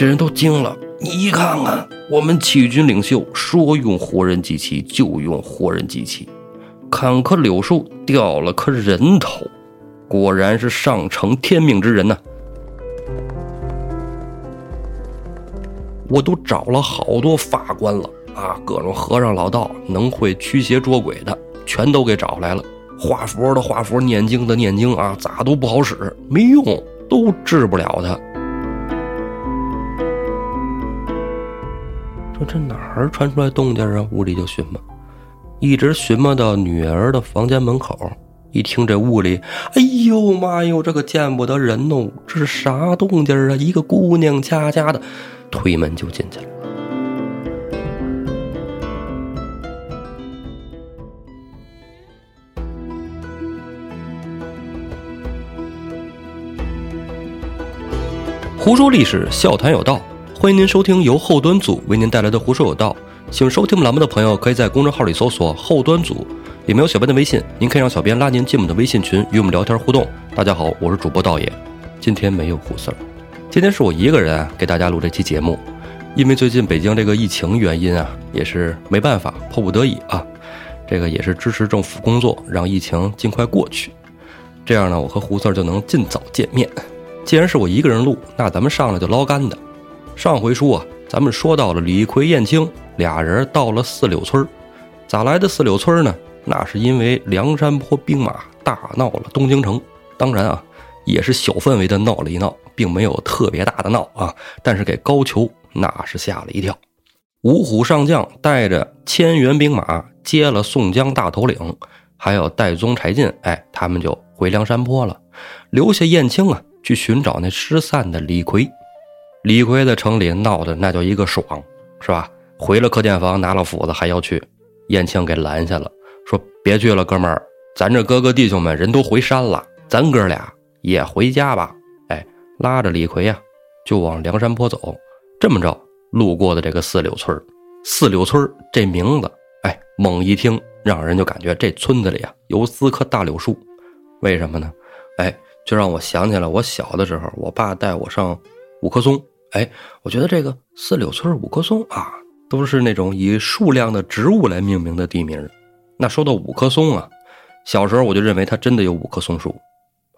这人都惊了。你看看，我们起义军领袖说用活人祭器就用活人祭器，砍棵柳树掉了颗人头，果然是上承天命之人呐！我都找了好多法官了啊，各种和尚老道能会驱邪捉鬼的，全都给找来了。画符的画符，念经的念经啊，咋都不好使，没用，都治不了他。这哪儿传出来动静啊？屋里就寻摸，一直寻摸到女儿的房间门口。一听这屋里，哎呦妈哟，这个见不得人哦！这是啥动静啊？一个姑娘家家的，推门就进去了。胡说历史，笑谈有道。欢迎您收听由后端组为您带来的《胡说有道》。喜欢收听我们栏目的朋友，可以在公众号里搜索“后端组”，里面有小编的微信，您可以让小编拉您进我们的微信群，与我们聊天互动。大家好，我是主播道爷，今天没有胡四儿，今天是我一个人给大家录这期节目，因为最近北京这个疫情原因啊，也是没办法，迫不得已啊，这个也是支持政府工作，让疫情尽快过去，这样呢，我和胡四儿就能尽早见面。既然是我一个人录，那咱们上来就捞干的。上回书啊，咱们说到了李逵、燕青俩人到了四柳村咋来的四柳村呢？那是因为梁山泊兵马大闹了东京城，当然啊，也是小范围的闹了一闹，并没有特别大的闹啊。但是给高俅那是吓了一跳，五虎上将带着千员兵马接了宋江大头领，还有戴宗、柴进，哎，他们就回梁山泊了，留下燕青啊去寻找那失散的李逵。李逵在城里闹的那叫一个爽，是吧？回了客店房，拿了斧子还要去，燕青给拦下了，说：“别去了，哥们儿，咱这哥哥弟兄们人都回山了，咱哥俩也回家吧。”哎，拉着李逵呀，就往梁山坡走。这么着，路过的这个四柳村四柳村这名字，哎，猛一听，让人就感觉这村子里啊有四棵大柳树。为什么呢？哎，就让我想起了我小的时候，我爸带我上五棵松。哎，我觉得这个四柳村五棵松啊，都是那种以数量的植物来命名的地名。那说到五棵松啊，小时候我就认为它真的有五棵松树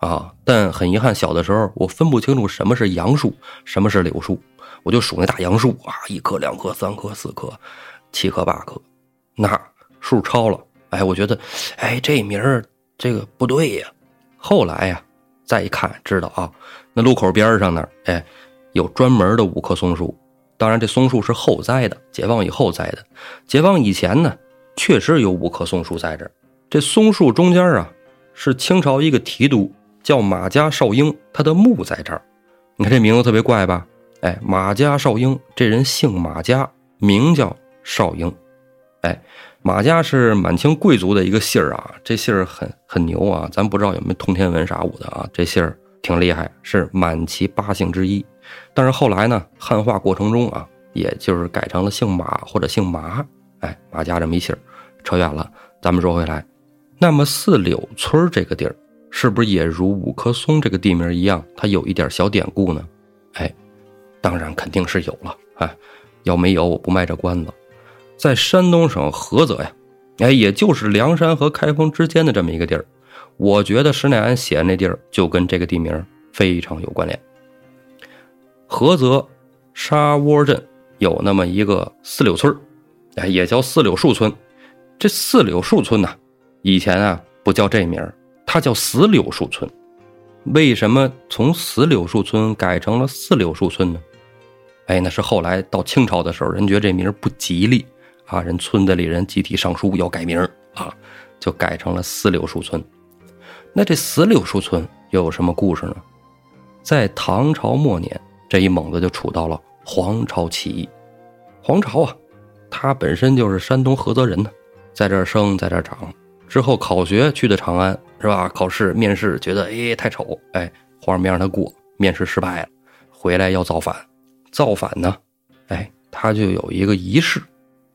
啊。但很遗憾，小的时候我分不清楚什么是杨树，什么是柳树，我就数那大杨树啊，一棵、两棵、三棵、四棵、七棵、八棵，那数超了。哎，我觉得，哎，这名儿这个不对呀。后来呀，再一看，知道啊，那路口边上那儿，哎。有专门的五棵松树，当然这松树是后栽的，解放以后栽的。解放以前呢，确实有五棵松树在这儿。这松树中间啊，是清朝一个提督叫马家少英，他的墓在这儿。你看这名字特别怪吧？哎，马家少英这人姓马家，名叫少英。哎，马家是满清贵族的一个姓儿啊，这姓儿很很牛啊。咱不知道有没有通天文啥武的啊，这姓儿挺厉害，是满旗八姓之一。但是后来呢，汉化过程中啊，也就是改成了姓马或者姓麻，哎，马家这么一姓扯远了，咱们说回来，那么四柳村这个地儿，是不是也如五棵松这个地名一样，它有一点小典故呢？哎，当然肯定是有了啊，要没有我不卖这关子。在山东省菏泽呀，哎，也就是梁山和开封之间的这么一个地儿，我觉得施耐庵写的那地儿就跟这个地名非常有关联。菏泽沙窝镇有那么一个四柳村哎，也叫四柳树村。这四柳树村呢，以前啊不叫这名它叫死柳树村。为什么从死柳树村改成了四柳树村呢？哎，那是后来到清朝的时候，人觉得这名不吉利啊，人村子里人集体上书要改名啊，就改成了四柳树村。那这死柳树村又有什么故事呢？在唐朝末年。这一猛子就杵到了黄巢起义。黄巢啊，他本身就是山东菏泽人呢，在这儿生，在这儿长。之后考学去的长安，是吧？考试面试觉得哎太丑，哎，皇上没让他过，面试失败了，回来要造反。造反呢，哎，他就有一个仪式，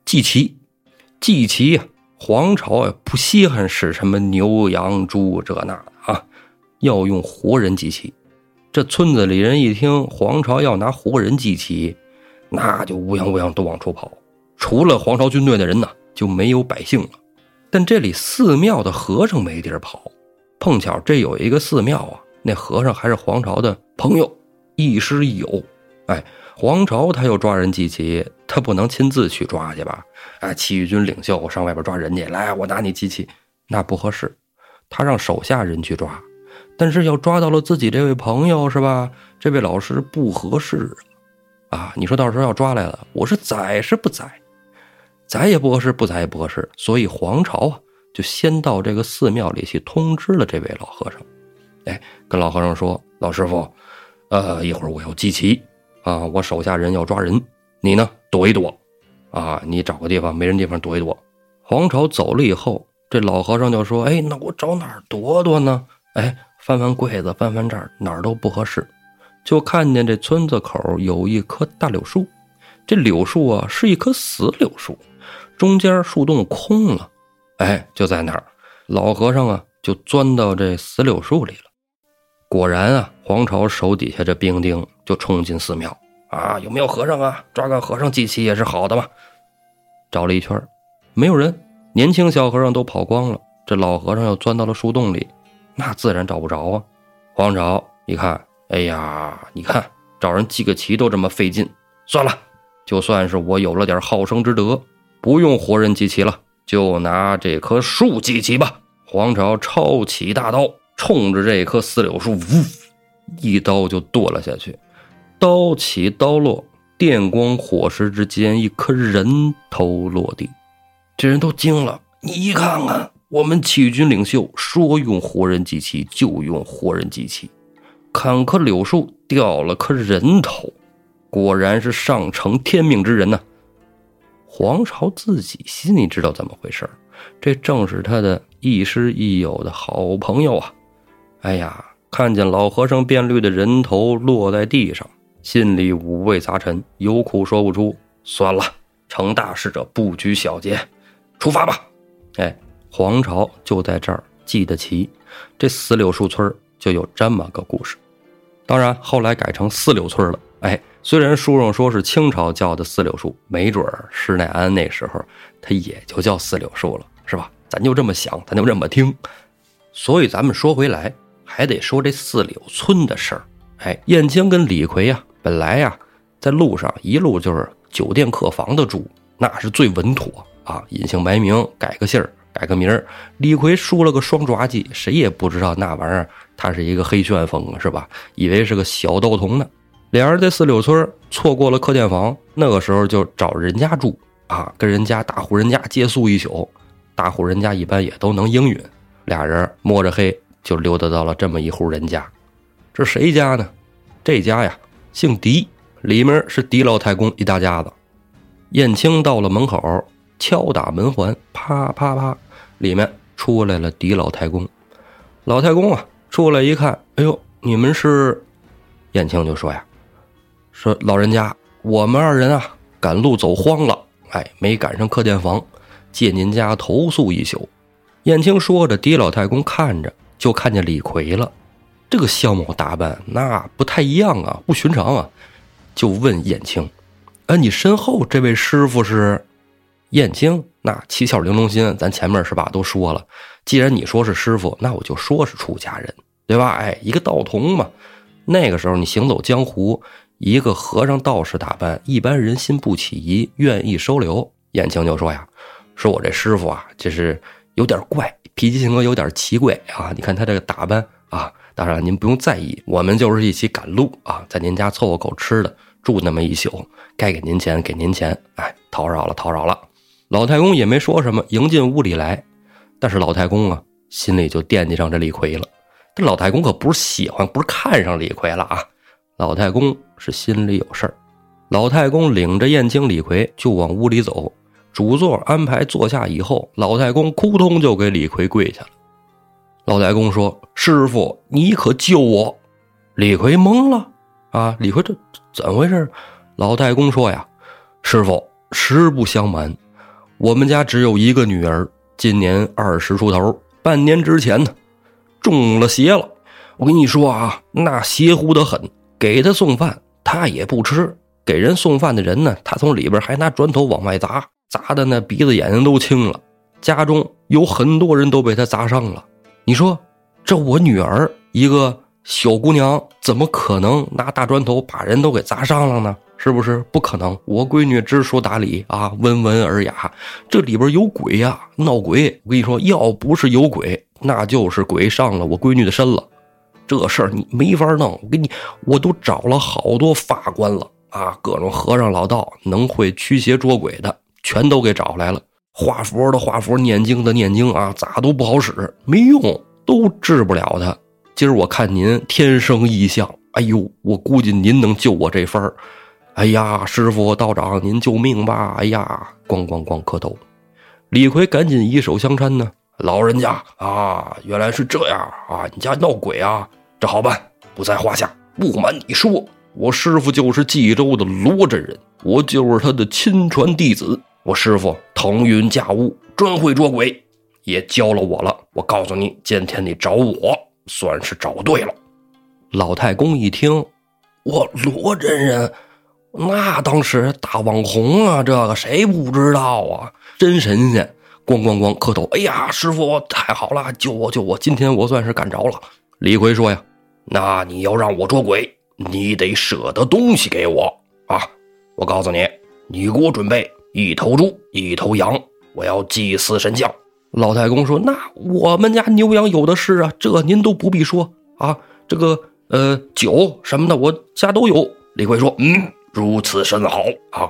祭旗。祭旗呀，黄巢啊不稀罕使什么牛羊猪这那的啊，要用活人祭旗。这村子里人一听黄巢要拿活人祭旗，那就乌泱乌泱都往出跑。除了黄巢军队的人呢，就没有百姓了。但这里寺庙的和尚没地儿跑，碰巧这有一个寺庙啊，那和尚还是黄巢的朋友，亦师亦友。哎，黄巢他要抓人祭旗，他不能亲自去抓去吧？哎，起义军领袖上外边抓人去，来，我拿你祭旗，那不合适。他让手下人去抓，但是要抓到了自己这位朋友是吧？这位老师不合适啊！啊，你说到时候要抓来了，我是宰是不宰？宰也不合适，不宰也不合适。所以黄巢啊，就先到这个寺庙里去通知了这位老和尚。哎，跟老和尚说：“老师傅，呃，一会儿我要祭旗啊，我手下人要抓人，你呢躲一躲啊，你找个地方没人地方躲一躲。”黄巢走了以后。这老和尚就说：“哎，那我找哪儿躲躲呢？哎，翻翻柜子，翻翻这儿，哪儿都不合适。就看见这村子口有一棵大柳树，这柳树啊是一棵死柳树，中间树洞空了。哎，就在那儿，老和尚啊就钻到这死柳树里了。果然啊，黄巢手底下这兵丁就冲进寺庙啊，有没有和尚啊？抓个和尚祭旗也是好的嘛。找了一圈，没有人。”年轻小和尚都跑光了，这老和尚又钻到了树洞里，那自然找不着啊。黄巢一看，哎呀，你看找人祭个旗都这么费劲，算了，就算是我有了点好生之德，不用活人祭旗了，就拿这棵树祭旗吧。黄巢抄起大刀，冲着这棵死柳树，呜，一刀就剁了下去。刀起刀落，电光火石之间，一颗人头落地。这人都惊了，你看看，我们起义军领袖说用活人祭旗就用活人祭旗，砍棵柳树掉了颗人头，果然是上承天命之人呐。黄巢自己心里知道怎么回事这正是他的亦师亦友的好朋友啊。哎呀，看见老和尚变绿的人头落在地上，心里五味杂陈，有苦说不出。算了，成大事者不拘小节。出发吧，哎，黄巢就在这儿记得齐，这四柳树村就有这么个故事。当然后来改成四柳村了。哎，虽然书上说是清朝叫的四柳树，没准施耐庵那时候他也就叫四柳树了，是吧？咱就这么想，咱就这么听。所以咱们说回来，还得说这四柳村的事儿。哎，燕青跟李逵呀，本来呀在路上一路就是酒店客房的住，那是最稳妥。啊，隐姓埋名，改个姓儿，改个名儿。李逵梳了个双抓髻，谁也不知道那玩意儿他是一个黑旋风啊，是吧？以为是个小道童呢。俩人在四柳村错过了客店房，那个时候就找人家住啊，跟人家大户人家借宿一宿。大户人家一般也都能应允，俩人摸着黑就溜达到了这么一户人家。这谁家呢？这家呀，姓狄，里面是狄老太公一大家子。燕青到了门口。敲打门环，啪啪啪，里面出来了狄老太公。老太公啊，出来一看，哎呦，你们是？燕青就说呀：“说老人家，我们二人啊，赶路走荒了，哎，没赶上客店房，借您家投宿一宿。”燕青说着，狄老太公看着就看见李逵了，这个相貌打扮那不太一样啊，不寻常啊，就问燕青：“哎，你身后这位师傅是？”燕青那七窍玲珑心，咱前面是吧都说了。既然你说是师傅，那我就说是出家人，对吧？哎，一个道童嘛。那个时候你行走江湖，一个和尚道士打扮，一般人心不起疑，愿意收留。燕青就说呀：“说我这师傅啊，就是有点怪，脾气性格有点奇怪啊。你看他这个打扮啊，当然您不用在意，我们就是一起赶路啊，在您家凑合口吃的，住那么一宿，该给您钱给您钱，哎，叨扰了叨扰了。”老太公也没说什么，迎进屋里来。但是老太公啊，心里就惦记上这李逵了。这老太公可不是喜欢，不是看上李逵了啊。老太公是心里有事儿。老太公领着燕青、李逵就往屋里走，主座安排坐下以后，老太公扑通就给李逵跪下了。老太公说：“师傅，你可救我！”李逵懵了啊！李逵这怎么回事？老太公说：“呀，师傅，实不相瞒。”我们家只有一个女儿，今年二十出头。半年之前呢，中了邪了。我跟你说啊，那邪乎的很，给她送饭她也不吃，给人送饭的人呢，他从里边还拿砖头往外砸，砸的那鼻子眼睛都青了。家中有很多人都被他砸伤了。你说，这我女儿一个小姑娘，怎么可能拿大砖头把人都给砸伤了呢？是不是不可能？我闺女知书达理啊，温文尔雅，这里边有鬼呀，闹鬼！我跟你说，要不是有鬼，那就是鬼上了我闺女的身了。这事儿你没法弄。我给你，我都找了好多法官了啊，各种和尚老道能会驱邪捉鬼的，全都给找来了。画符的画符，念经的念经啊，咋都不好使，没用，都治不了他。今儿我看您天生异象，哎呦，我估计您能救我这分儿。哎呀，师傅道长，您救命吧！哎呀，咣咣咣磕头。李逵赶紧以手相搀呢。老人家啊，原来是这样啊，你家闹鬼啊，这好办，不在话下。不瞒你说，我师傅就是冀州的罗真人，我就是他的亲传弟子。我师傅腾云驾雾，专会捉鬼，也教了我了。我告诉你，今天你找我，算是找对了。老太公一听，我罗真人。那当时大网红啊，这个谁不知道啊？真神仙！咣咣咣磕头！哎呀，师傅太好了，救我救我！今天我算是赶着了。李逵说呀：“那你要让我捉鬼，你得舍得东西给我啊！我告诉你，你给我准备一头猪，一头羊，我要祭祀神将。”老太公说：“那我们家牛羊有的是啊，这您都不必说啊。这个呃酒什么的，我家都有。”李逵说：“嗯。”如此甚好啊！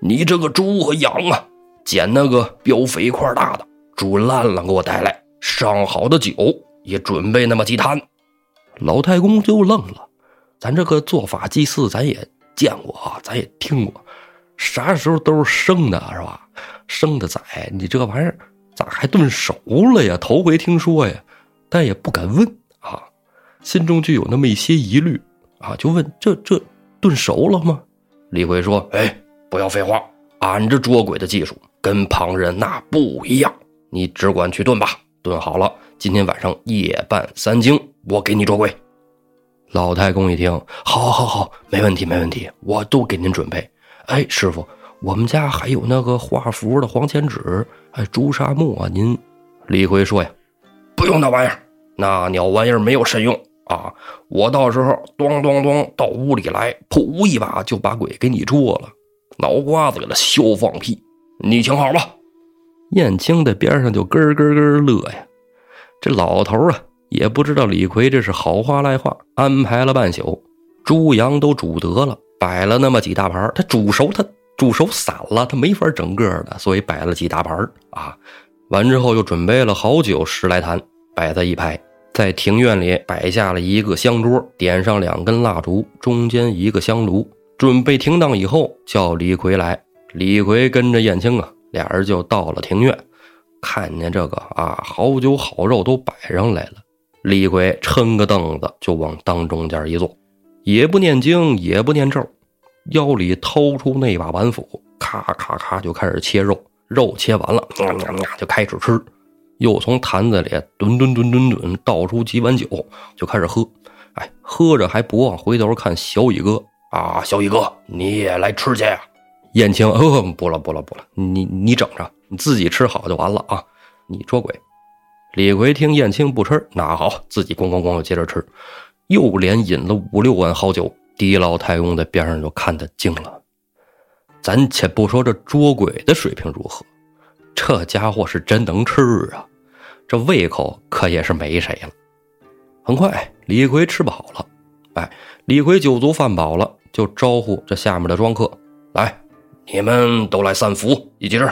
你这个猪和羊啊，捡那个膘肥块大的，煮烂了给我带来。上好的酒也准备那么几坛。老太公就愣了，咱这个做法祭祀，咱也见过啊，咱也听过，啥时候都是生的，是吧？生的宰，你这玩意儿咋还炖熟了呀？头回听说呀，但也不敢问啊，心中就有那么一些疑虑啊，就问这这炖熟了吗？李逵说：“哎，不要废话，俺这捉鬼的技术跟旁人那不一样，你只管去炖吧。炖好了，今天晚上夜半三更，我给你捉鬼。”老太公一听，好，好，好，没问题，没问题，我都给您准备。哎，师傅，我们家还有那个画符的黄钱纸，哎，朱砂木啊，您。李逵说呀：“不用那玩意儿，那鸟玩意儿没有神用。”啊！我到时候咚咚咚到屋里来，噗一把就把鬼给你捉了，脑瓜子给他削放屁！你请好吧。燕青在边上就咯咯咯乐呀。这老头啊，也不知道李逵这是好话赖话，安排了半宿，猪羊都煮得了，摆了那么几大盘他煮熟，他煮熟散了，他没法整个的，所以摆了几大盘啊。完之后又准备了好酒十来坛，摆在一排。在庭院里摆下了一个香桌，点上两根蜡烛，中间一个香炉，准备停当以后，叫李逵来。李逵跟着燕青啊，俩人就到了庭院，看见这个啊，好酒好肉都摆上来了。李逵撑个凳子就往当中间一坐，也不念经，也不念咒，腰里掏出那把板斧，咔咔咔就开始切肉。肉切完了，就开始吃。又从坛子里吨吨吨吨吨倒出几碗酒，就开始喝。哎，喝着还不忘回头看小乙哥啊，小乙哥你也来吃去呀？燕青，哦，不了不了不了，你你整着，你自己吃好就完了啊。你捉鬼。李逵听燕青不吃，那好，自己咣咣咣就接着吃，又连饮了五六碗好酒。狄老太公在边上就看得惊了。咱且不说这捉鬼的水平如何。这家伙是真能吃啊，这胃口可也是没谁了。很快，李逵吃饱了，哎，李逵酒足饭饱了，就招呼这下面的庄客来，你们都来散福，一起吃。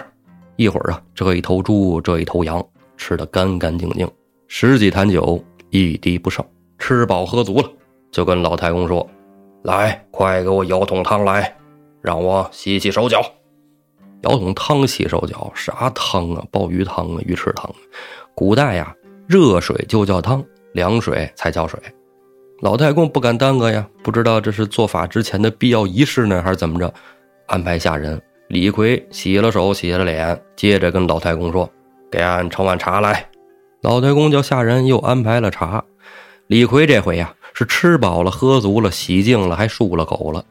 一会儿啊，这一头猪，这一头羊，吃的干干净净，十几坛酒，一滴不剩。吃饱喝足了，就跟老太公说：“来，快给我舀桶汤来，让我洗洗手脚。”舀桶汤洗手脚，啥汤啊？鲍鱼汤啊，鱼翅汤。古代呀，热水就叫汤，凉水才叫水。老太公不敢耽搁呀，不知道这是做法之前的必要仪式呢，还是怎么着？安排下人李逵洗了手，洗了脸，接着跟老太公说：“给俺盛碗茶来。”老太公叫下人又安排了茶，李逵这回呀是吃饱了、喝足了、洗净了，还漱了口了，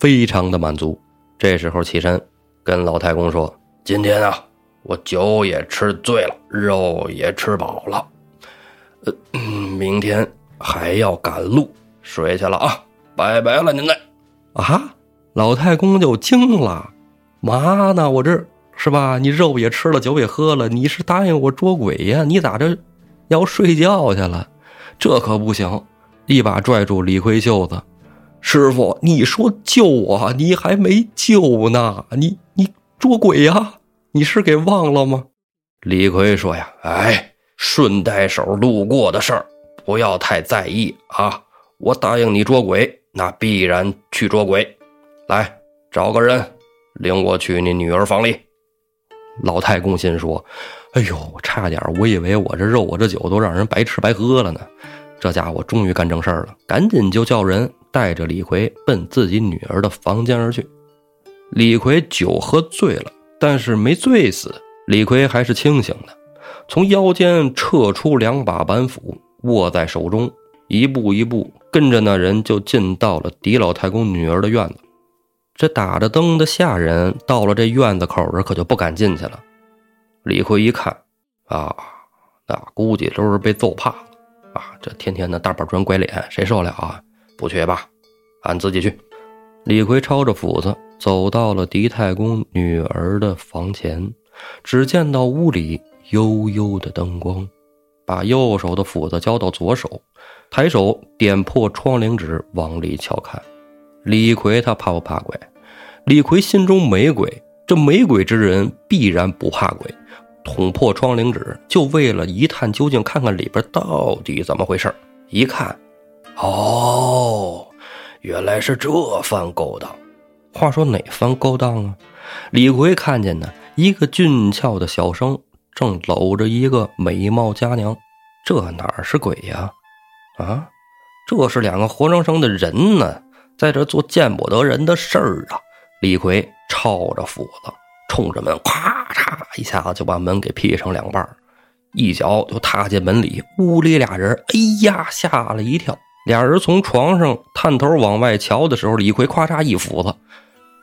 非常的满足。这时候起身跟老太公说：“今天啊，我酒也吃醉了，肉也吃饱了，呃，明天还要赶路，睡去了啊，拜拜了您嘞。”啊，老太公就惊了，嘛呢？我这是吧？你肉也吃了，酒也喝了，你是答应我捉鬼呀？你咋着要睡觉去了？这可不行！一把拽住李逵袖子，师傅，你说救我，你还没救呢，你你捉鬼呀？你是给忘了吗？李逵说呀：“哎，顺带手路过的事儿，不要太在意啊。我答应你捉鬼。”那必然去捉鬼，来找个人领我去你女儿房里。老太公心说：“哎呦，差点我以为我这肉我这酒都让人白吃白喝了呢。这家伙终于干正事儿了，赶紧就叫人带着李逵奔自己女儿的房间而去。李逵酒喝醉了，但是没醉死，李逵还是清醒的，从腰间撤出两把板斧，握在手中。一步一步跟着那人就进到了狄老太公女儿的院子。这打着灯的下人到了这院子口儿，可就不敢进去了。李逵一看，啊，那估计都是被揍怕了啊！这天天的大板砖拐脸，谁受得了啊？不去吧，俺自己去。李逵抄着斧子走到了狄太公女儿的房前，只见到屋里幽幽的灯光，把右手的斧子交到左手。抬手点破窗棂纸，往里瞧看。李逵他怕不怕鬼？李逵心中没鬼，这没鬼之人必然不怕鬼。捅破窗棂纸，就为了一探究竟，看看里边到底怎么回事一看，哦，原来是这番勾当。话说哪番勾当啊？李逵看见呢，一个俊俏的小生正搂着一个美貌佳娘，这哪是鬼呀？啊，这是两个活生生的人呢，在这做见不得人的事儿啊！李逵抄着斧子，冲着门，咔嚓一下子就把门给劈成两半一脚就踏进门里。屋里俩人，哎呀，吓了一跳。俩人从床上探头往外瞧的时候，李逵咔嚓一斧子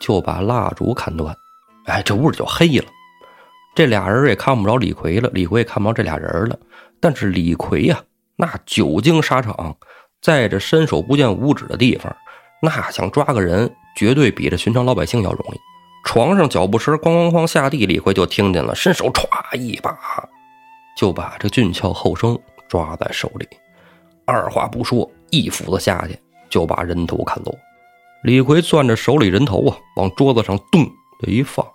就把蜡烛砍断。哎，这屋里就黑了。这俩人也看不着李逵了，李逵也看不着这俩人了。但是李逵呀。那久经沙场，在这伸手不见五指的地方，那想抓个人，绝对比这寻常老百姓要容易。床上脚步声咣咣咣下地，李逵就听见了，伸手歘一把，就把这俊俏后生抓在手里，二话不说，一斧子下去就把人头砍落。李逵攥着手里人头啊，往桌子上咚的一放，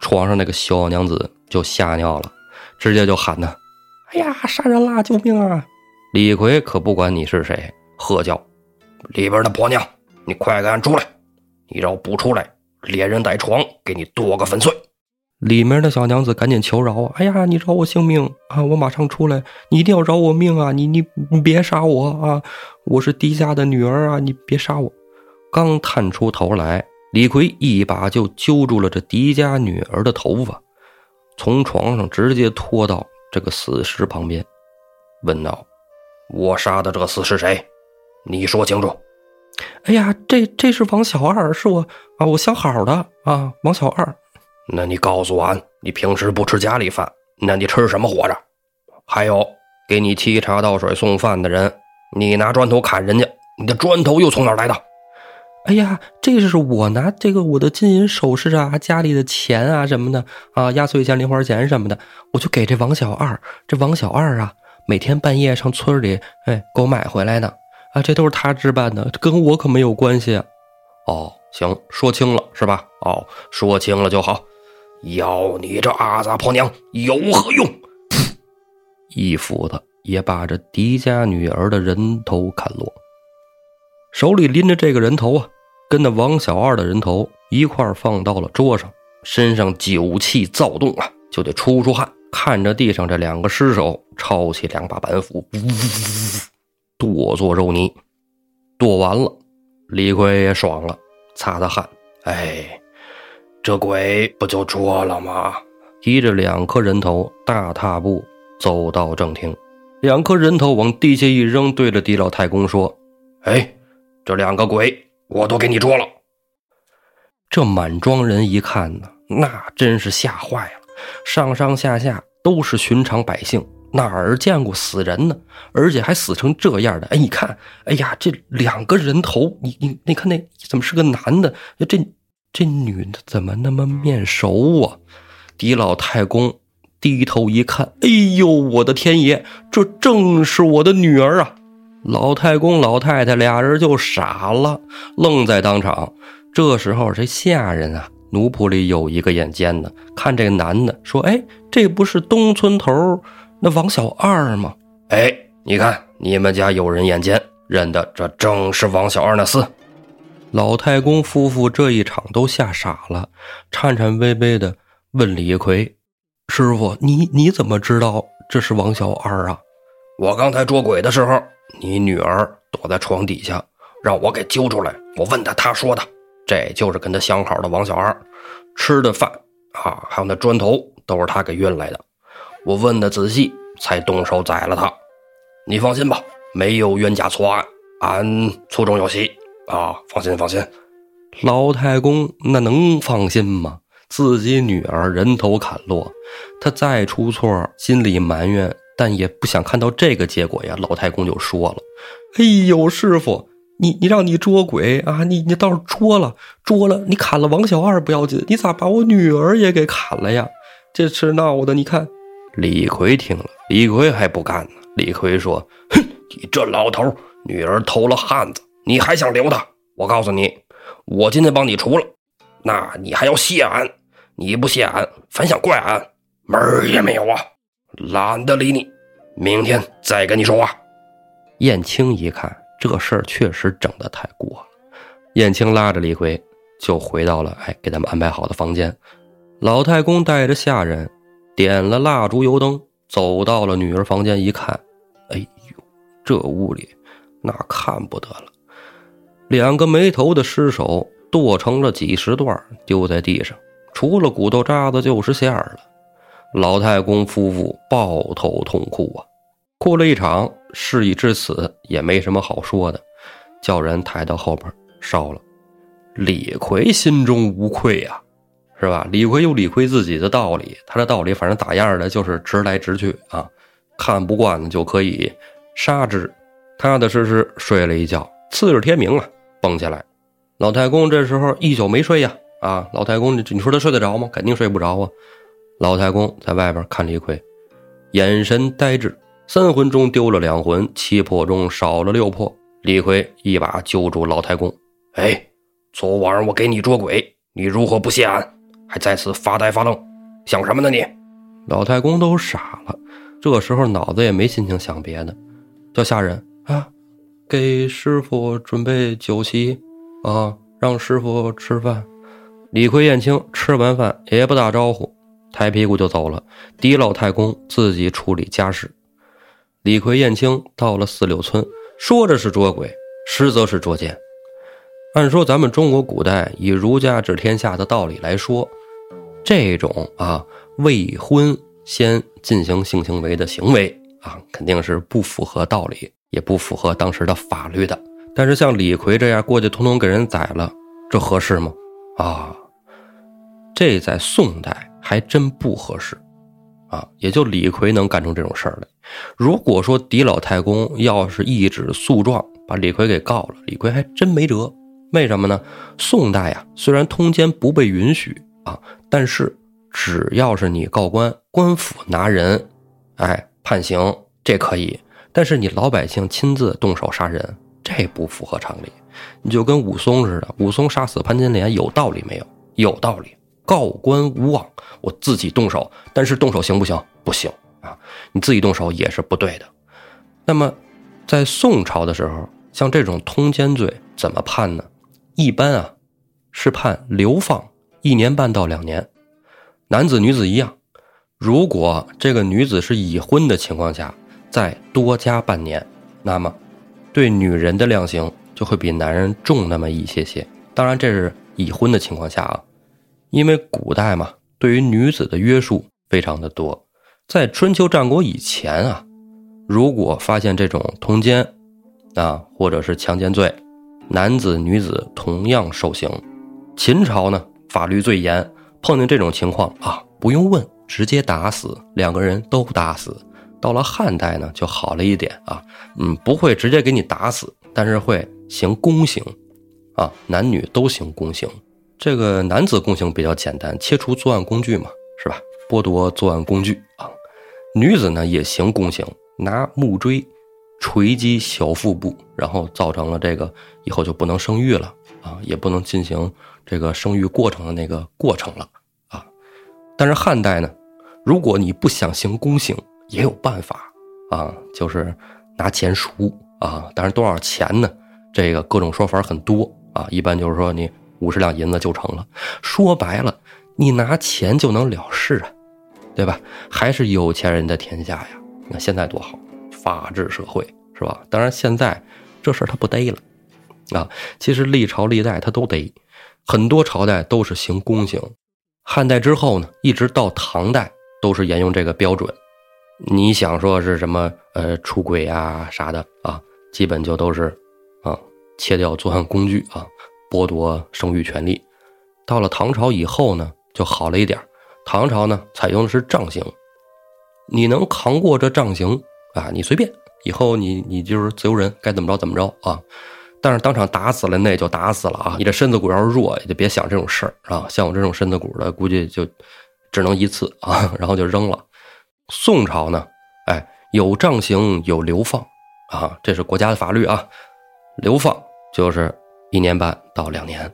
床上那个小娘子就吓尿了，直接就喊呢：“哎呀，杀人啦！救命啊！”李逵可不管你是谁，喝叫：“里边的婆娘，你快给俺出来！你要不出来，连人带床给你剁个粉碎！”里面的小娘子赶紧求饶：“哎呀，你饶我性命啊！我马上出来，你一定要饶我命啊！你你你别杀我啊！我是狄家的女儿啊！你别杀我！”刚探出头来，李逵一把就揪住了这狄家女儿的头发，从床上直接拖到这个死尸旁边，问道。我杀的这个厮是谁？你说清楚。哎呀，这这是王小二，是我啊，我相好的啊，王小二。那你告诉俺，你平时不吃家里饭，那你吃什么活着？还有给你沏茶倒水送饭的人，你拿砖头砍人家，你的砖头又从哪来的？哎呀，这是我拿这个我的金银首饰啊，家里的钱啊什么的啊，压岁钱、零花钱什么的，我就给这王小二。这王小二啊。每天半夜上村里，哎，给我买回来的啊，这都是他置办的，跟我可没有关系。哦，行，说清了是吧？哦，说清了就好。要你这阿杂婆娘有何用？一斧子也把这狄家女儿的人头砍落，手里拎着这个人头啊，跟那王小二的人头一块放到了桌上，身上酒气躁动啊，就得出出汗。看着地上这两个尸首，抄起两把板斧，呜，剁作肉泥。剁完了，李逵也爽了，擦擦汗。哎，这鬼不就捉了吗？提着两颗人头，大踏步走到正厅。两颗人头往地下一扔，对着狄老太公说：“哎，这两个鬼我都给你捉了。”这满庄人一看呢，那真是吓坏了，上上下下都是寻常百姓。哪儿见过死人呢？而且还死成这样的！哎，你看，哎呀，这两个人头，你你你看那怎么是个男的？这这女的怎么那么面熟啊？狄老太公低头一看，哎呦，我的天爷，这正是我的女儿啊！老太公老太太俩人就傻了，愣在当场。这时候，这下人啊，奴仆里有一个眼尖的，看这个男的，说：“哎，这不是东村头？”那王小二吗？哎，你看你们家有人眼尖，认得这正是王小二那厮。老太公夫妇这一场都吓傻了，颤颤巍巍的问李逵：“师傅，你你怎么知道这是王小二啊？”我刚才捉鬼的时候，你女儿躲在床底下，让我给揪出来。我问他，他说的这就是跟他相好的王小二，吃的饭啊，还有那砖头都是他给运来的。我问的仔细，才动手宰了他。你放心吧，没有冤假错案，俺粗中有细啊！放心，放心。老太公那能放心吗？自己女儿人头砍落，他再出错，心里埋怨，但也不想看到这个结果呀。老太公就说了：“哎呦，师傅，你你让你捉鬼啊，你你倒是捉了，捉了，你砍了王小二不要紧，你咋把我女儿也给砍了呀？这是闹的，你看。”李逵听了，李逵还不干呢。李逵说：“哼，你这老头，女儿偷了汉子，你还想留他？我告诉你，我今天帮你除了，那你还要谢俺。你不谢俺，反想怪俺，门儿也没有啊！懒得理你，明天再跟你说话。”燕青一看，这事儿确实整得太过了。燕青拉着李逵就回到了哎给他们安排好的房间。老太公带着下人。点了蜡烛油灯，走到了女儿房间，一看，哎呦，这屋里那看不得了，两个没头的尸首剁成了几十段，丢在地上，除了骨头渣子就是馅儿了。老太公夫妇抱头痛哭啊，哭了一场。事已至此，也没什么好说的，叫人抬到后边烧了。李逵心中无愧呀。是吧？李逵有李逵自己的道理，他的道理反正打样的，就是直来直去啊。看不惯的就可以杀之。踏踏实实睡了一觉，次日天明啊，蹦起来。老太公这时候一宿没睡呀，啊，老太公，你说他睡得着吗？肯定睡不着啊。老太公在外边看李逵，眼神呆滞，三魂中丢了两魂，七魄中少了六魄。李逵一把揪住老太公，哎，昨晚上我给你捉鬼，你如何不谢俺？还在此发呆发愣，想什么呢？你老太公都傻了，这时候脑子也没心情想别的，叫下人啊，给师傅准备酒席啊，让师傅吃饭。李逵、燕青吃完饭也不打招呼，抬屁股就走了。狄老太公自己处理家事。李逵、燕青到了四柳村，说着是捉鬼，实则是捉奸。按说咱们中国古代以儒家治天下的道理来说。这种啊未婚先进行性行为的行为啊，肯定是不符合道理，也不符合当时的法律的。但是像李逵这样过去通通给人宰了，这合适吗？啊，这在宋代还真不合适啊！也就李逵能干出这种事儿来。如果说狄老太公要是一纸诉状把李逵给告了，李逵还真没辙。为什么呢？宋代呀，虽然通奸不被允许。啊！但是只要是你告官，官府拿人，哎，判刑这可以。但是你老百姓亲自动手杀人，这不符合常理。你就跟武松似的，武松杀死潘金莲有道理没有？有道理。告官无望，我自己动手，但是动手行不行？不行啊！你自己动手也是不对的。那么，在宋朝的时候，像这种通奸罪怎么判呢？一般啊，是判流放。一年半到两年，男子女子一样。如果这个女子是已婚的情况下，再多加半年，那么对女人的量刑就会比男人重那么一些些。当然，这是已婚的情况下啊，因为古代嘛，对于女子的约束非常的多。在春秋战国以前啊，如果发现这种通奸啊，或者是强奸罪，男子女子同样受刑。秦朝呢，法律最严，碰见这种情况啊，不用问，直接打死，两个人都打死。到了汉代呢，就好了一点啊，嗯，不会直接给你打死，但是会行宫刑，啊，男女都行宫刑。这个男子宫刑比较简单，切除作案工具嘛，是吧？剥夺作案工具啊。女子呢也行宫刑，拿木锥锤击小腹部，然后造成了这个以后就不能生育了啊，也不能进行这个生育过程的那个过程了。但是汉代呢，如果你不想行宫刑，也有办法啊，就是拿钱赎啊，但是多少钱呢？这个各种说法很多啊，一般就是说你五十两银子就成了。说白了，你拿钱就能了事啊，对吧？还是有钱人的天下呀。你看现在多好，法治社会是吧？当然现在这事儿他不逮了啊。其实历朝历代他都逮，很多朝代都是行宫刑。汉代之后呢，一直到唐代都是沿用这个标准。你想说是什么？呃，出轨啊啥的啊，基本就都是，啊，切掉作案工具啊，剥夺生育权利。到了唐朝以后呢，就好了一点唐朝呢，采用的是杖刑，你能扛过这杖刑啊？你随便，以后你你就是自由人，该怎么着怎么着啊。但是当场打死了，那就打死了啊！你这身子骨要是弱，也就别想这种事儿啊。像我这种身子骨的，估计就只能一次啊，然后就扔了。宋朝呢，哎，有杖刑，有流放，啊，这是国家的法律啊。流放就是一年半到两年。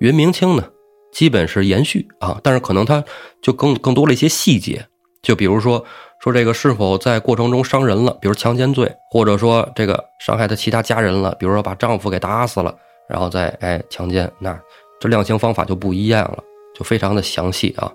元明清呢，基本是延续啊，但是可能它就更更多了一些细节，就比如说说这个是否在过程中伤人了，比如强奸罪，或者说这个伤害他其他家人了，比如说把丈夫给打死了，然后再哎强奸，那这量刑方法就不一样了，就非常的详细啊。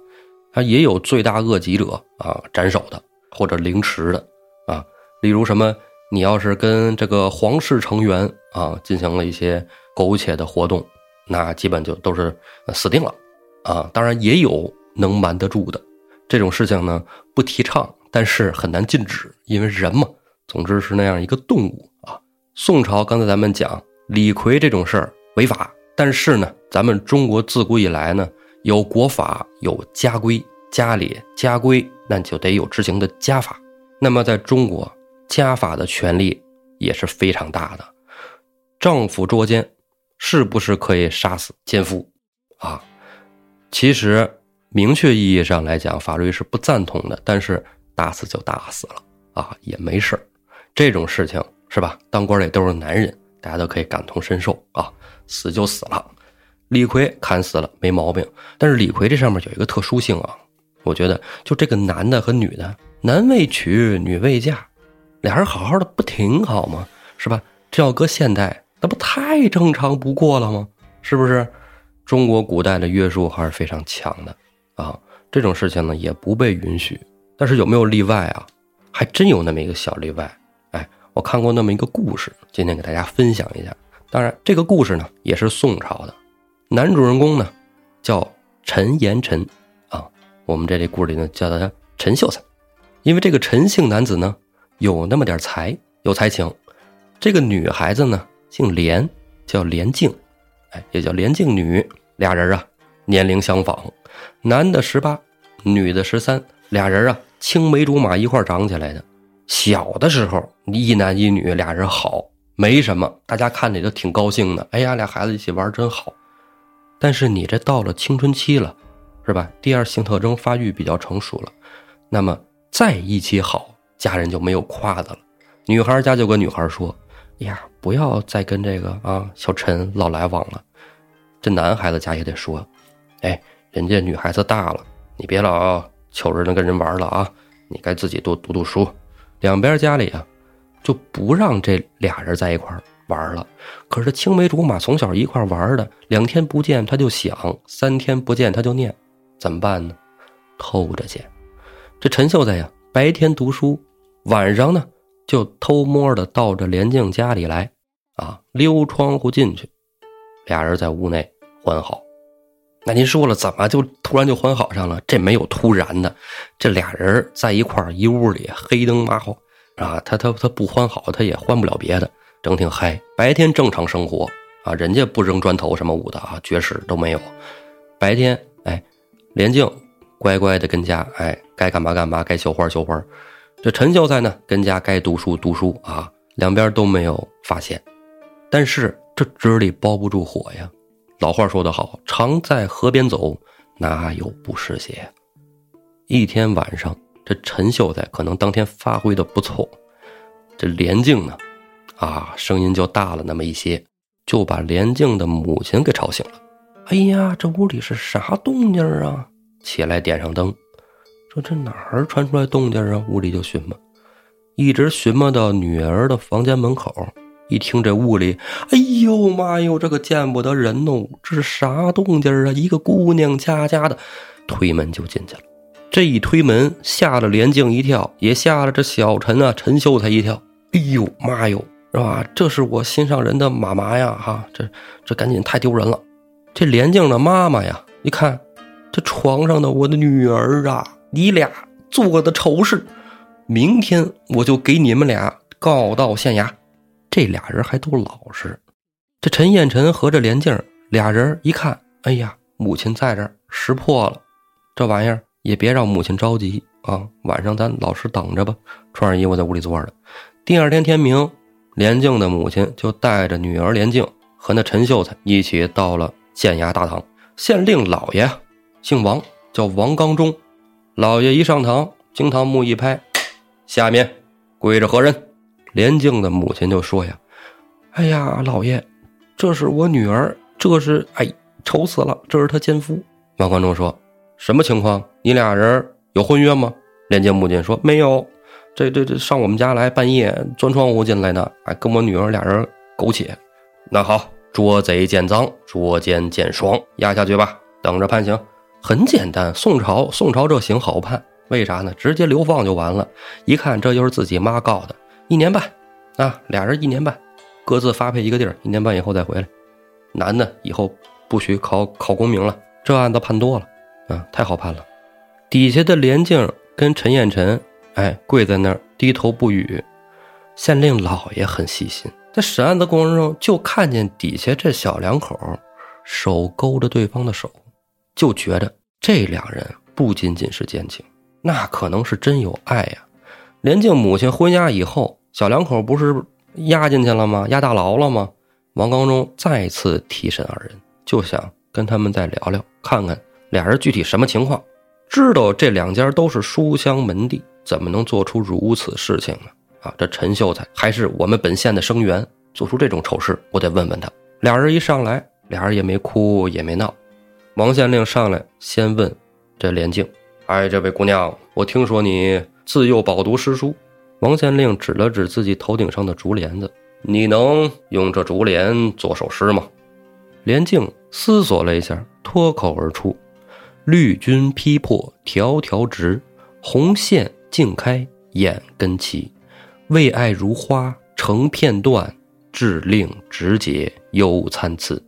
他也有罪大恶极者啊，斩首的或者凌迟的啊。例如什么，你要是跟这个皇室成员啊进行了一些苟且的活动，那基本就都是死定了啊。当然也有能瞒得住的，这种事情呢不提倡，但是很难禁止，因为人嘛，总之是那样一个动物啊。宋朝刚才咱们讲李逵这种事儿违法，但是呢，咱们中国自古以来呢。有国法，有家规，家里家规，那就得有执行的家法。那么在中国，家法的权力也是非常大的。丈夫捉奸，是不是可以杀死奸夫？啊，其实明确意义上来讲，法律是不赞同的。但是打死就打死了啊，也没事这种事情是吧？当官的都是男人，大家都可以感同身受啊，死就死了。李逵砍死了没毛病，但是李逵这上面有一个特殊性啊，我觉得就这个男的和女的，男未娶，女未嫁，俩人好好的不挺好吗？是吧？这要搁现代，那不太正常不过了吗？是不是？中国古代的约束还是非常强的啊，这种事情呢也不被允许。但是有没有例外啊？还真有那么一个小例外。哎，我看过那么一个故事，今天给大家分享一下。当然，这个故事呢也是宋朝的。男主人公呢，叫陈延臣，啊，我们这里故事里呢叫他陈秀才，因为这个陈姓男子呢有那么点才，有才情。这个女孩子呢姓连，叫连静，哎，也叫连静女。俩人啊年龄相仿，男的十八，女的十三，俩人啊青梅竹马一块长起来的。小的时候一男一女，俩人好，没什么，大家看着都挺高兴的。哎呀，俩孩子一起玩真好。但是你这到了青春期了，是吧？第二性特征发育比较成熟了，那么再一起好，家人就没有夸的了。女孩家就跟女孩说：“呀，不要再跟这个啊小陈老来往了。”这男孩子家也得说：“哎，人家女孩子大了，你别老求着能跟人玩了啊，你该自己多读读书。”两边家里啊，就不让这俩人在一块。玩了，可是青梅竹马从小一块玩的，两天不见他就想，三天不见他就念，怎么办呢？偷着见。这陈秀才呀，白天读书，晚上呢就偷摸的到这连静家里来，啊，溜窗户进去，俩人在屋内欢好。那您说了，怎么就突然就欢好上了？这没有突然的，这俩人在一块儿一屋里黑灯麻花，啊，他他他不欢好，他也欢不了别的，整挺嗨。白天正常生活啊，人家不扔砖头什么舞的啊，绝食都没有。白天哎，连静乖乖的跟家，哎，该干嘛干嘛，该绣花绣花。这陈秀才呢，跟家该读书读书啊，两边都没有发现。但是这纸里包不住火呀。老话说得好，常在河边走，哪有不湿鞋？一天晚上，这陈秀才可能当天发挥的不错，这连静呢，啊，声音就大了那么一些，就把连静的母亲给吵醒了。哎呀，这屋里是啥动静啊？起来点上灯，说这哪儿传出来动静啊？屋里就寻摸，一直寻摸到女儿的房间门口。一听这屋里，哎呦妈哟，这个见不得人哦！这是啥动静啊？一个姑娘家家的，推门就进去了。这一推门，吓了连静一跳，也吓了这小陈啊陈秀才一跳。哎呦妈哟，是吧？这是我心上人的妈妈呀！哈，这这赶紧太丢人了。这连静的妈妈呀，一看这床上的我的女儿啊，你俩做的丑事，明天我就给你们俩告到县衙。这俩人还都老实，这陈彦辰和这连静俩人一看，哎呀，母亲在这儿识破了，这玩意儿也别让母亲着急啊，晚上咱老实等着吧，穿上衣服在屋里坐着。第二天天明，连静的母亲就带着女儿连静和那陈秀才一起到了县衙大堂。县令老爷姓王，叫王刚忠。老爷一上堂，惊堂木一拍，下面跪着何人？连静的母亲就说：“呀，哎呀，老爷，这是我女儿，这是哎，愁死了，这是她奸夫。”王观众说：“什么情况？你俩人有婚约吗？”连静母亲说：“没有，这这这上我们家来，半夜钻窗户进来的，哎，跟我女儿俩人苟且。那好，捉贼见赃，捉奸见双，押下去吧，等着判刑。很简单，宋朝宋朝这刑好判，为啥呢？直接流放就完了。一看这又是自己妈告的。”一年半，啊，俩人一年半，各自发配一个地儿，一年半以后再回来。男的以后不许考考功名了，这案子判多了，啊，太好判了。底下的连静跟陈彦辰，哎，跪在那儿低头不语。县令老爷很细心，在审案的过程中就看见底下这小两口手勾着对方的手，就觉得这两人不仅仅是奸情，那可能是真有爱呀。连静母亲回家以后，小两口不是押进去了吗？押大牢了吗？王刚中再次提审二人，就想跟他们再聊聊，看看俩人具体什么情况。知道这两家都是书香门第，怎么能做出如此事情呢？啊，这陈秀才还是我们本县的生员，做出这种丑事，我得问问他。俩人一上来，俩人也没哭也没闹。王县令上来先问这连静：“哎，这位姑娘，我听说你……”自幼饱读诗书，王县令指了指自己头顶上的竹帘子：“你能用这竹帘做首诗吗？”连静思索了一下，脱口而出：“绿军披破条条直，红线尽开眼根齐，为爱如花成片段，至令直节又参差。”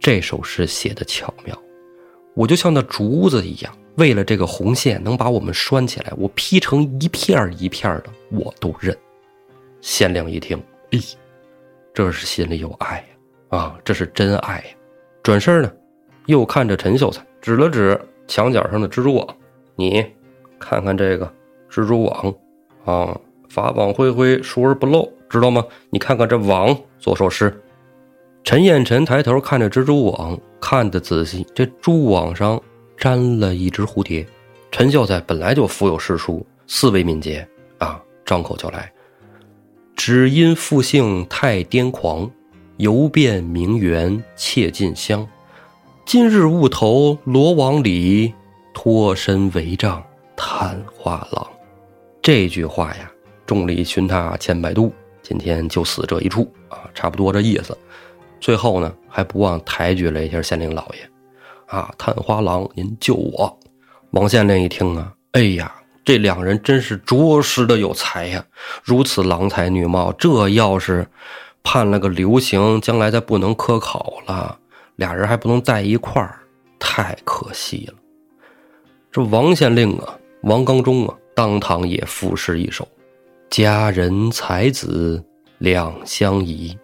这首诗写的巧妙，我就像那竹子一样。为了这个红线能把我们拴起来，我劈成一片一片的，我都认。县令一听，咦，这是心里有爱呀，啊，这是真爱呀。转身呢，又看着陈秀才，指了指墙角上的蜘蛛网，你看看这个蜘蛛网，啊，法网恢恢，疏而不漏，知道吗？你看看这网，做首诗。陈彦辰抬头看着蜘蛛网，看得仔细，这蛛网上。粘了一只蝴蝶，陈秀才本来就腹有诗书，思维敏捷啊，张口就来。只因复性太癫狂，游遍名园窃尽香。今日误投罗网里，脱身为帐探花郎。这句话呀，众里寻他千百度，今天就死这一处啊，差不多这意思。最后呢，还不忘抬举了一下县令老爷。啊，探花郎，您救我！王县令一听啊，哎呀，这两人真是着实的有才呀，如此郎才女貌，这要是判了个流刑，将来再不能科考了，俩人还不能在一块儿，太可惜了。这王县令啊，王刚中啊，当堂也赋诗一首：佳人才子两相宜，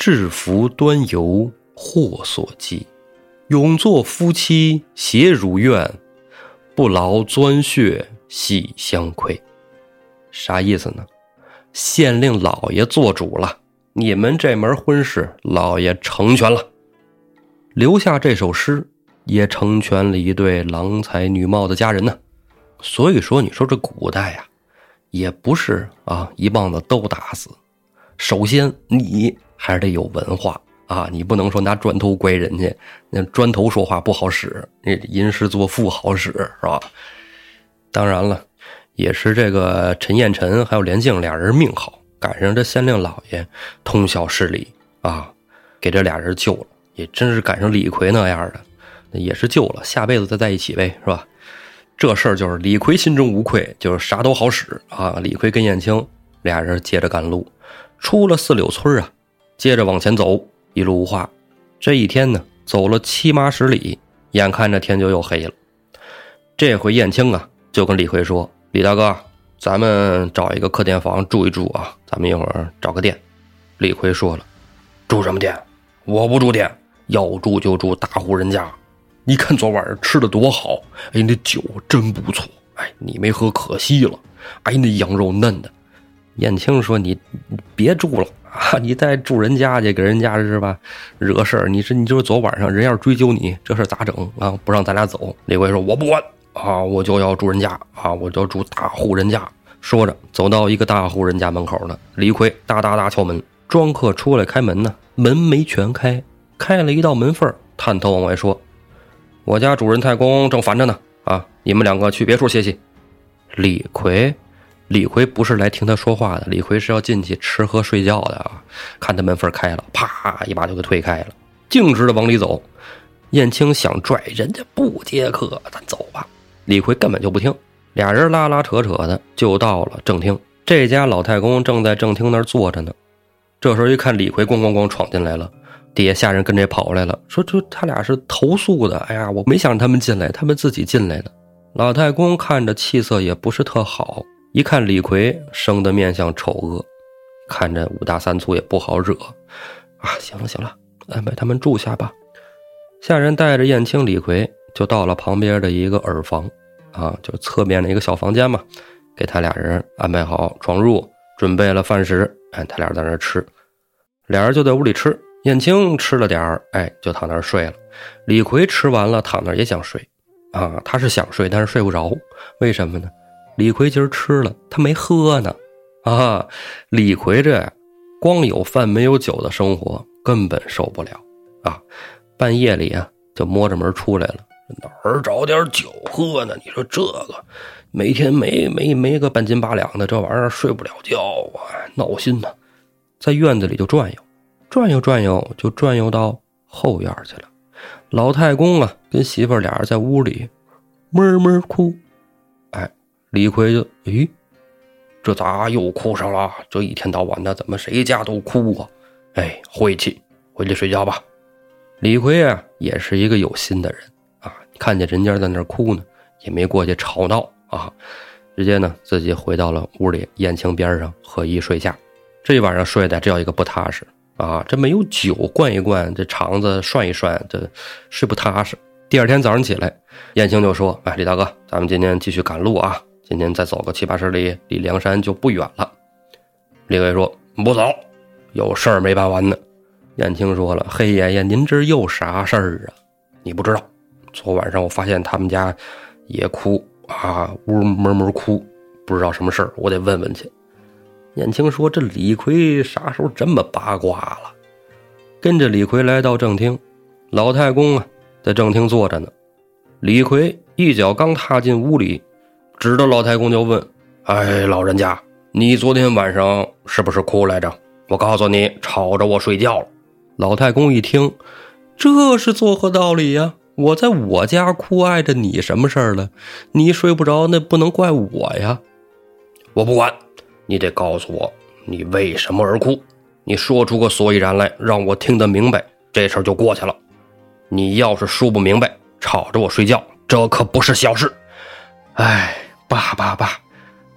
制服端游祸所寄。永作夫妻偕如愿，不劳钻穴喜相窥。啥意思呢？县令老爷做主了，你们这门婚事，老爷成全了。留下这首诗，也成全了一对郎才女貌的佳人呢。所以说，你说这古代呀，也不是啊一棒子都打死。首先，你还是得有文化啊，你不能说拿砖头怪人家，那砖头说话不好使，那吟诗作赋好使是吧？当然了，也是这个陈彦辰还有连静俩人命好，赶上这县令老爷通晓事理啊，给这俩人救了。也真是赶上李逵那样的，也是救了，下辈子再在一起呗，是吧？这事儿就是李逵心中无愧，就是啥都好使啊。李逵跟燕青俩人接着赶路，出了四柳村啊，接着往前走，一路无话。这一天呢，走了七八十里，眼看着天就又黑了。这回燕青啊，就跟李逵说：“李大哥，咱们找一个客店房住一住啊，咱们一会儿找个店。”李逵说了：“住什么店？我不住店。”要住就住大户人家，你看昨晚上吃的多好，哎，那酒真不错，哎，你没喝可惜了，哎，那羊肉嫩的。燕青说：“你别住了啊，你再住人家去，给人家是吧？惹事儿。你说，你就是昨晚上人要是追究你，这事咋整啊？不让咱俩走。”李逵说：“我不管啊，我就要住人家啊，我就要住大户人家。”说着，走到一个大户人家门口呢。李逵哒哒哒敲门，庄客出来开门呢，门没全开。开了一道门缝探头往外说：“我家主人太公正烦着呢，啊，你们两个去别处歇息。”李逵，李逵不是来听他说话的，李逵是要进去吃喝睡觉的啊！看他门缝开了，啪一把就给推开了，径直的往里走。燕青想拽人家不接客，咱走吧。李逵根本就不听，俩人拉拉扯扯的就到了正厅。这家老太公正在正厅那儿坐着呢。这时候一看李逵咣咣咣闯进来了。底下下人跟着跑来了，说：“这他俩是投诉的。”哎呀，我没想让他们进来，他们自己进来的。老太公看着气色也不是特好，一看李逵生的面相丑恶，看着五大三粗也不好惹。啊，行了行了，安排他们住下吧。下人带着燕青、李逵就到了旁边的一个耳房，啊，就侧面的一个小房间嘛，给他俩人安排好床褥，准备了饭食，哎，他俩在那吃，俩人就在屋里吃。燕青吃了点儿，哎，就躺那儿睡了。李逵吃完了，躺那儿也想睡，啊，他是想睡，但是睡不着，为什么呢？李逵今儿吃了，他没喝呢，啊，李逵这光有饭没有酒的生活根本受不了，啊，半夜里啊就摸着门出来了，哪儿找点酒喝呢？你说这个每天没没没个半斤八两的，这玩意儿睡不了觉啊，闹心呢，在院子里就转悠。转悠转悠，就转悠到后院去了。老太公啊，跟媳妇俩人在屋里闷闷哭。李逵就咦，这咋又哭上了？这一天到晚的，怎么谁家都哭啊？哎，晦气，回去睡觉吧。李逵啊，也是一个有心的人啊，看见人家在那哭呢，也没过去吵闹啊，直接呢自己回到了屋里，燕青边上合衣睡下。这一晚上睡的这叫一个不踏实。啊，这没有酒灌一灌，这肠子涮一涮，这睡不踏实。第二天早上起来，燕青就说：“哎，李大哥，咱们今天继续赶路啊！今天再走个七八十里，离梁山就不远了。”李逵说：“不走，有事儿没办完呢。”燕青说了：“黑爷爷，您这又啥事儿啊？你不知道，昨晚上我发现他们家也哭啊，呜闷闷哭，不知道什么事儿，我得问问去。”燕青说：“这李逵啥时候这么八卦了？”跟着李逵来到正厅，老太公啊在正厅坐着呢。李逵一脚刚踏进屋里，指着老太公就问：“哎，老人家，你昨天晚上是不是哭来着？我告诉你，吵着我睡觉了。”老太公一听，这是作何道理呀？我在我家哭，碍着你什么事儿了？你睡不着，那不能怪我呀。我不管。你得告诉我，你为什么而哭？你说出个所以然来，让我听得明白，这事儿就过去了。你要是说不明白，吵着我睡觉，这可不是小事。哎，爸爸爸，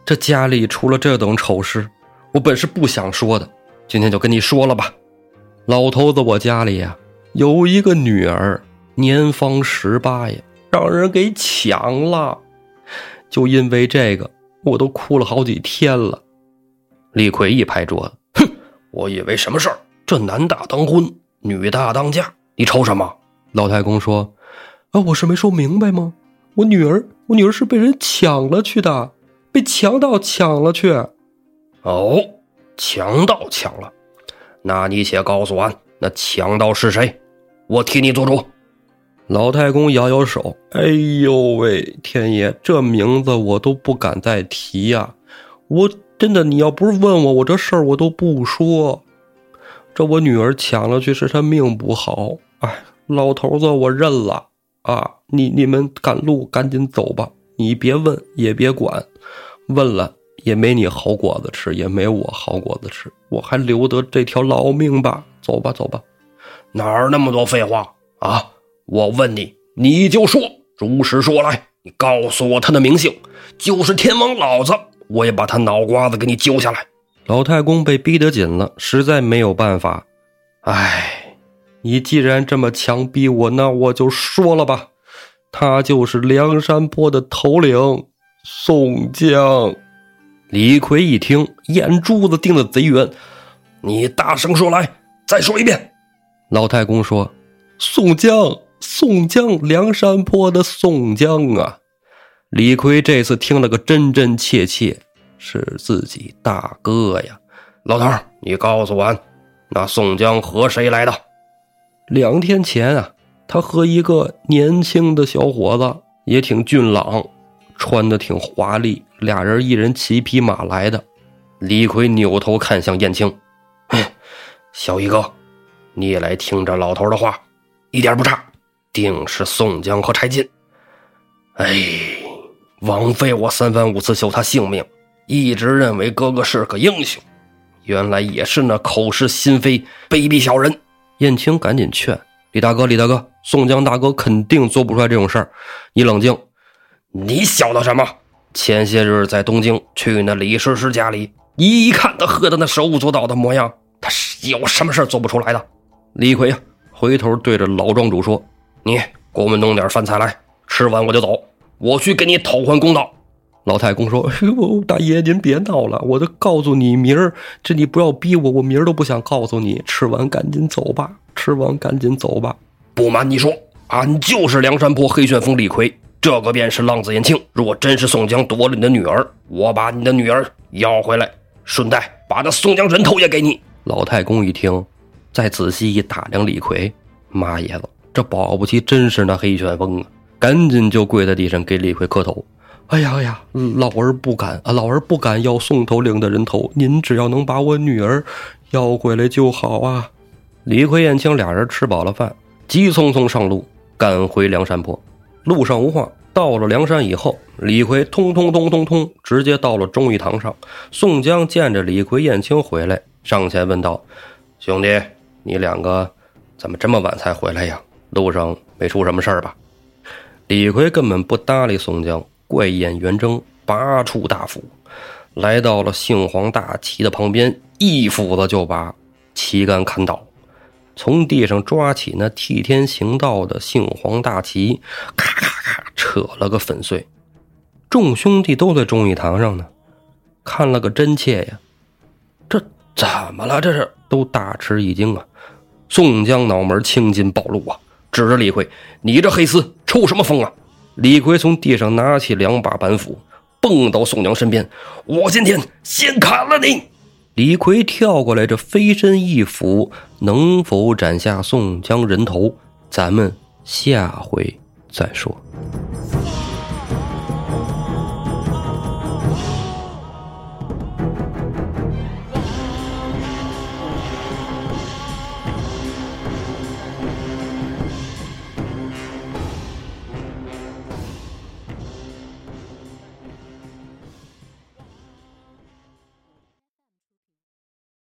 这家里出了这等丑事，我本是不想说的，今天就跟你说了吧。老头子，我家里呀有一个女儿，年方十八呀，让人给抢了。就因为这个，我都哭了好几天了。李逵一拍桌子，哼，我以为什么事儿？这男大当婚，女大当嫁，你愁什么？老太公说：“啊，我是没说明白吗？我女儿，我女儿是被人抢了去的，被强盗抢了去。哦，强盗抢了。”那你且告诉俺，那强盗是谁？我替你做主。老太公摇摇手，哎呦喂，天爷，这名字我都不敢再提呀！我真的，你要不是问我，我这事儿我都不说。这我女儿抢了去，是她命不好。哎，老头子，我认了啊！你你们赶路，赶紧走吧。你别问，也别管，问了。也没你好果子吃，也没我好果子吃，我还留得这条老命吧？走吧，走吧，哪儿那么多废话啊？我问你，你就说，如实说来，你告诉我他的名姓，就是天王老子，我也把他脑瓜子给你揪下来。老太公被逼得紧了，实在没有办法。哎，你既然这么强逼我，那我就说了吧，他就是梁山泊的头领宋江。李逵一听，眼珠子盯得贼圆。你大声说来，再说一遍。老太公说：“宋江，宋江，梁山泊的宋江啊！”李逵这次听了个真真切切，是自己大哥呀。老头你告诉我，那宋江和谁来的？两天前啊，他和一个年轻的小伙子，也挺俊朗。穿的挺华丽，俩人一人骑匹马来的。李逵扭头看向燕青，小一哥，你也来听着老头的话，一点不差，定是宋江和柴进。哎，枉费我三番五次救他性命，一直认为哥哥是个英雄，原来也是那口是心非、卑鄙小人。燕青赶紧劝李大哥：“李大哥，宋江大哥肯定做不出来这种事儿，你冷静。”你晓得什么？前些日在东京去那李师师家里，一看他喝的那手舞足蹈的模样，他是有什么事做不出来的？李逵呀，回头对着老庄主说：“你给我们弄点饭菜来，吃完我就走，我去给你讨还公道。”老太公说：“哎呦，大爷您别闹了，我都告诉你明儿，这你不要逼我，我明儿都不想告诉你。吃完赶紧走吧，吃完赶紧走吧。不瞒你说，俺就是梁山泊黑旋风李逵。”这个便是浪子燕青。若真是宋江夺了你的女儿，我把你的女儿要回来，顺带把那宋江人头也给你。老太公一听，再仔细一打量李逵，妈爷子，这保不齐真是那黑旋风啊！赶紧就跪在地上给李逵磕头。哎呀哎呀，老儿不敢啊，老儿不敢要宋头领的人头，您只要能把我女儿要回来就好啊！李逵、燕青俩人吃饱了饭，急匆匆上路，赶回梁山泊。路上无话，到了梁山以后，李逵通通通通通，直接到了忠义堂上。宋江见着李逵、燕青回来，上前问道：“兄弟，你两个怎么这么晚才回来呀？路上没出什么事儿吧？”李逵根本不搭理宋江，怪眼圆睁，拔出大斧，来到了杏黄大旗的旁边，一斧子就把旗杆砍倒。从地上抓起那替天行道的杏黄大旗，咔咔咔扯了个粉碎。众兄弟都在忠义堂上呢，看了个真切呀。这怎么了？这是都大吃一惊啊！宋江脑门青筋暴露啊，指着李逵：“你这黑厮抽什么风啊？”李逵从地上拿起两把板斧，蹦到宋江身边：“我今天先砍了你！”李逵跳过来，这飞身一斧，能否斩下宋江人头？咱们下回再说。